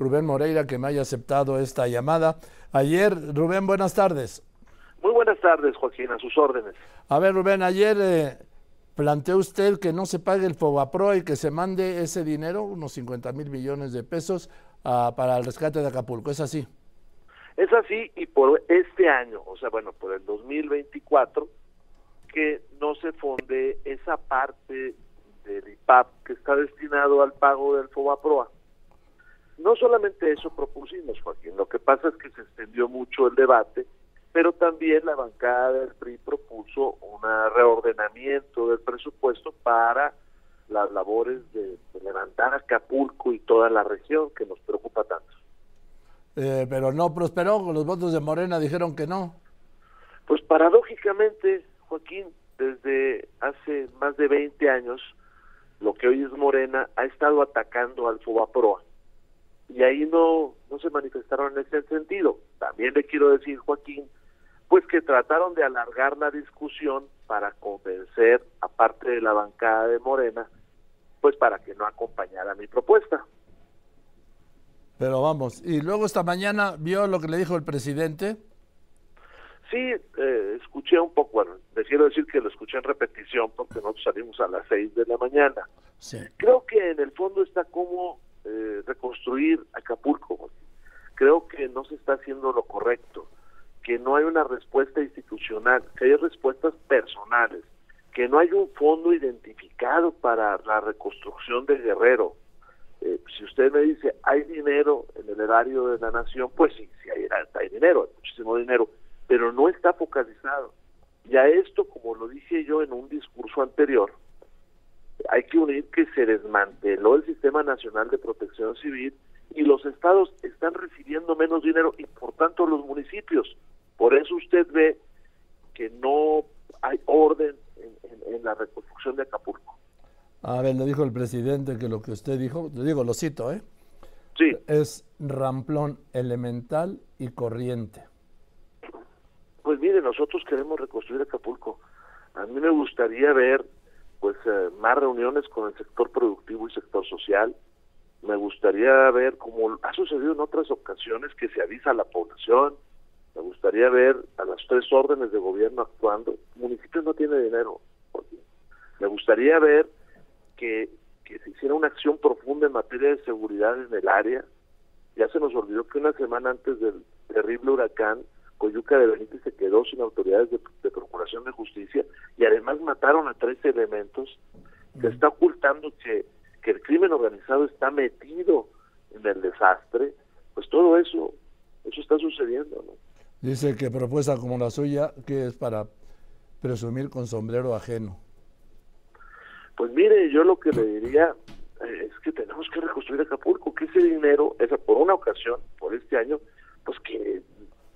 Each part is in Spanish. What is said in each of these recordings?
Rubén Moreira que me haya aceptado esta llamada. Ayer, Rubén, buenas tardes. Muy buenas tardes, Joaquín, a sus órdenes. A ver, Rubén, ayer eh, planteó usted que no se pague el FOBAPRO y que se mande ese dinero, unos 50 mil millones de pesos, ah, para el rescate de Acapulco. ¿Es así? Es así y por este año, o sea, bueno, por el 2024, que no se fonde esa parte del IPAP que está destinado al pago del FOBAPROA. No solamente eso propusimos, Joaquín, lo que pasa es que se extendió mucho el debate, pero también la bancada del PRI propuso un reordenamiento del presupuesto para las labores de, levantar Acapulco y toda la región que nos preocupa tanto. Eh, pero no prosperó, los votos de Morena dijeron que no. Pues paradójicamente, Joaquín, desde hace más de 20 años, lo que hoy es Morena ha estado atacando al FOBAPROA y ahí no, no se manifestaron en ese sentido. También le quiero decir, Joaquín, pues que trataron de alargar la discusión para convencer a parte de la bancada de Morena, pues para que no acompañara mi propuesta. Pero vamos, y luego esta mañana vio lo que le dijo el presidente. Sí, eh, escuché un poco, bueno, le quiero decir que lo escuché en repetición porque nosotros salimos a las seis de la mañana. Sí. Creo que en el fondo está como reconstruir Acapulco. Creo que no se está haciendo lo correcto, que no hay una respuesta institucional, que hay respuestas personales, que no hay un fondo identificado para la reconstrucción de Guerrero. Eh, si usted me dice, hay dinero en el erario de la nación, pues sí, sí hay, hay dinero, hay muchísimo dinero, pero no está focalizado. Y a esto, como lo dije yo en un discurso anterior, hay que unir que se desmanteló el Sistema Nacional de Protección Civil y los estados están recibiendo menos dinero y por tanto los municipios. Por eso usted ve que no hay orden en, la reconstrucción de Acapulco. A ver, le dijo el presidente que lo que usted dijo, le digo, lo cito, ¿eh? Sí. Es ramplón elemental y corriente. Pues mire, nosotros queremos reconstruir Acapulco. A mí me gustaría ver pues eh, más reuniones con el sector productivo y sector social. Me gustaría ver, como ha sucedido en otras ocasiones, que se avisa a la población. Me gustaría ver a las tres órdenes de gobierno actuando. El municipio no tiene dinero. Me gustaría ver que, que se hiciera una acción profunda en materia de seguridad en el área. Ya se nos olvidó que una semana antes del terrible huracán, Coyuca de Benítez se quedó sin autoridades de, Procuración de Justicia y además mataron a tres elementos que está ocultando que, que el crimen organizado está metido en el desastre, pues todo eso, eso está sucediendo, ¿no? Dice que propuesta como la suya, que es para presumir con sombrero ajeno. Pues mire, yo lo que le diría eh, es que tenemos que reconstruir Acapulco, que ese dinero, esa por una ocasión, por este año, pues que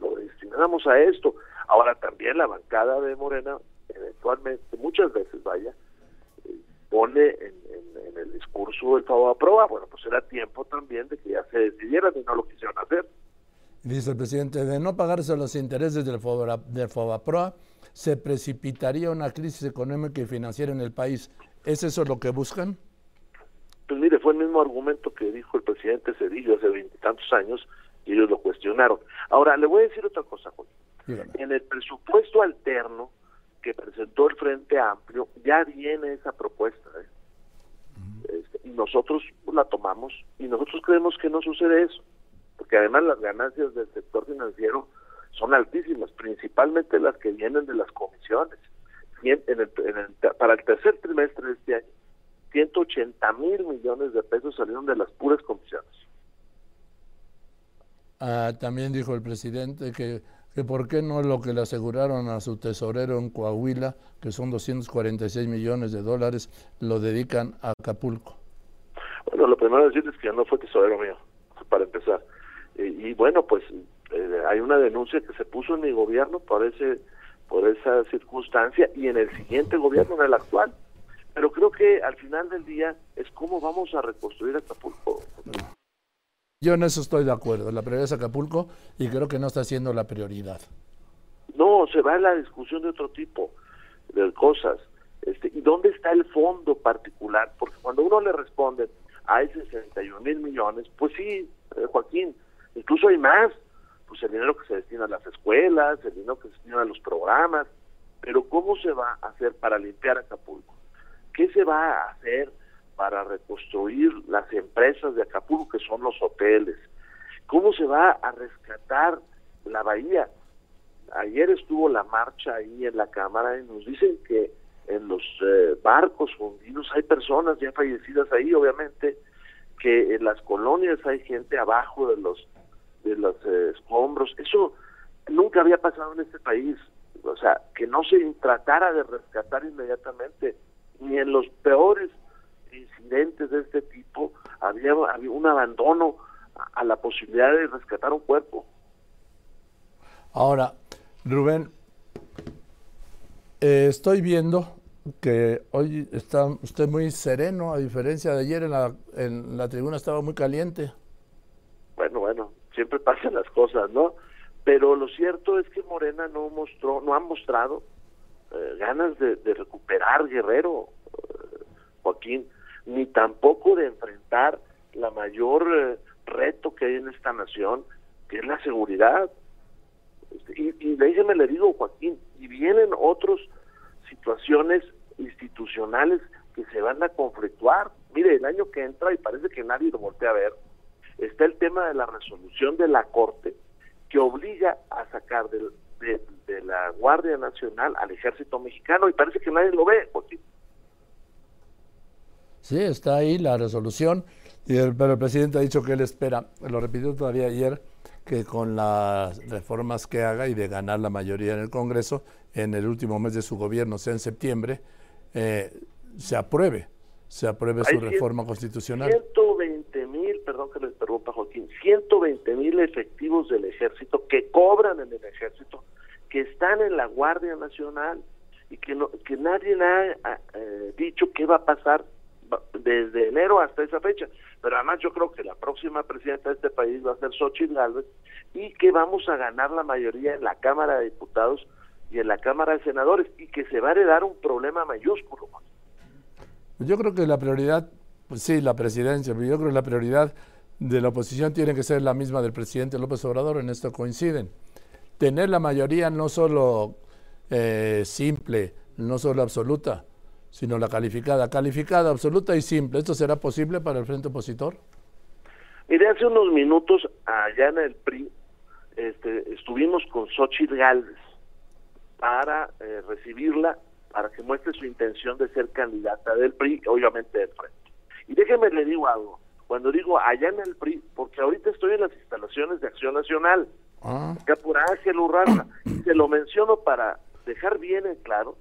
lo destinamos a esto. Ahora también la bancada de Morena, eventualmente, muchas veces, vaya, eh, pone en, el discurso el favor a prueba. Bueno, pues era tiempo también de que ya se decidieran y no lo quisieron hacer. Dice el presidente, de no pagarse los intereses del, del FOBAPROA, se precipitaría una crisis económica y financiera en el país. ¿Es eso lo que buscan? Pues mire, fue el mismo argumento que dijo el presidente Cedillo hace veintitantos años y ellos lo cuestionaron. Ahora, le voy a decir otra cosa, Juan. En el presupuesto alterno que presentó el Frente Amplio, ya viene esa propuesta. ¿eh? Este, y nosotros la tomamos y nosotros creemos que no sucede eso, porque además las ganancias del sector financiero son altísimas, principalmente las que vienen de las comisiones. En el, para el tercer trimestre de este año, 180 mil millones de pesos salieron de las puras comisiones. Ah, también dijo el presidente que, que por qué no lo que le aseguraron a su tesorero en Coahuila, que son 246 millones de dólares, lo dedican a Acapulco. Bueno, lo primero decir es que no fue tesorero mío, para empezar. Y, bueno, pues eh, hay una denuncia que se puso en mi gobierno por ese por esa circunstancia y en el siguiente gobierno, en el actual. Pero creo que al final del día es cómo vamos a reconstruir Acapulco. Yo en eso estoy de acuerdo. La prioridad es Acapulco y creo que no está siendo la prioridad. No, se va a la discusión de otro tipo de cosas. Este, ¿Y dónde está el fondo particular? Porque cuando uno le responde, hay 61 mil millones, pues sí, eh, Joaquín eso hay más, pues el dinero que se destina a las escuelas, el dinero que se destina a los programas, pero ¿cómo se va a hacer para limpiar Acapulco? ¿Qué se va a hacer para reconstruir las empresas de Acapulco, que son los hoteles? ¿Cómo se va a rescatar la bahía? Ayer estuvo la marcha ahí en la Cámara y nos dicen que en los eh, barcos hundidos hay personas ya fallecidas ahí, obviamente, que en las colonias hay gente abajo de los de los eh, escombros. Eso nunca había pasado en este país. O sea, que no se tratara de rescatar inmediatamente, ni en los peores incidentes de este tipo había, había un abandono a la posibilidad de rescatar un cuerpo. Ahora, Rubén, eh, estoy viendo que hoy está usted muy sereno, a diferencia de ayer en la, en la tribuna estaba muy caliente. Bueno, bueno, siempre pasan las cosas, ¿no? Pero lo cierto es que Morena no mostró, no ha mostrado eh, ganas de, recuperar Guerrero, eh, Joaquín, ni tampoco de enfrentar la mayor reto que hay en esta nación, que es la seguridad. Este, y, y déjeme le digo, Joaquín, y vienen otras situaciones institucionales que se van a conflictuar. Mire, el año que entra, y parece que nadie lo voltea a ver, está el tema de la resolución de la Corte que obliga a sacar de, de la Guardia Nacional al Ejército Mexicano, y parece que nadie lo ve, Joaquín. Sí, está ahí la resolución pero el presidente ha dicho que él espera, lo repitió todavía ayer, que con las reformas que haga y de ganar la mayoría en el Congreso, en el último mes de su gobierno, sea en septiembre, eh, se apruebe, se apruebe su reforma constitucional. 120 mil, perdón que le interrumpa Joaquín, 120 mil efectivos del ejército que cobran en el ejército, que están en la Guardia Nacional y que, no, que nadie ha eh, dicho qué va a pasar desde enero hasta esa fecha. Pero además yo creo que la próxima presidenta de este país va a ser Xochitl Gálvez y que vamos a ganar la mayoría en la Cámara de Diputados y en la Cámara de Senadores y que se va a heredar un problema mayúsculo. Yo creo que la prioridad, pues sí, la presidencia, pero yo creo que la prioridad de la oposición tiene que ser la misma del presidente López Obrador, en esto coinciden. Tener la mayoría no solo eh, simple, no solo absoluta, sino la calificada, calificada, absoluta y simple. ¿Esto será posible para el frente opositor? Mire, hace unos minutos allá en el PRI este, estuvimos con Xochitl Galvez para eh, recibirla, para que muestre su intención de ser candidata del PRI, obviamente del frente. Y déjeme le digo algo, cuando digo allá en el PRI, porque ahorita estoy en las instalaciones de Acción Nacional, ah. acá por Ángel Urraza, y se lo menciono para dejar bien en claro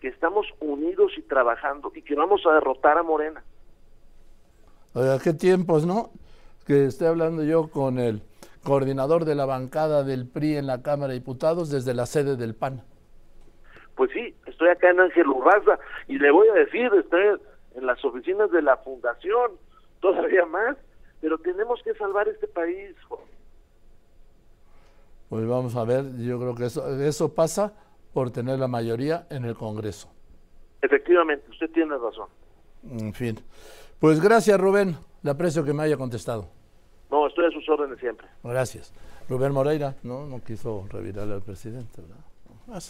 que estamos unidos y trabajando y que vamos a derrotar a Morena. Oiga, qué tiempos, ¿no? Que esté hablando yo con el coordinador de la bancada del PRI en la Cámara de Diputados desde la sede del PAN. Pues sí, estoy acá en Ángel Urraza y le voy a decir, estoy en las oficinas de la Fundación, todavía más, pero tenemos que salvar este país. Pues vamos a ver, yo creo que eso, eso pasa por tener la mayoría en el Congreso. Efectivamente, usted tiene razón. En fin. Pues gracias, Rubén. Le aprecio que me haya contestado. No, estoy a sus órdenes siempre. Gracias. Rubén Moreira, no, no quiso revirarle al presidente, ¿verdad?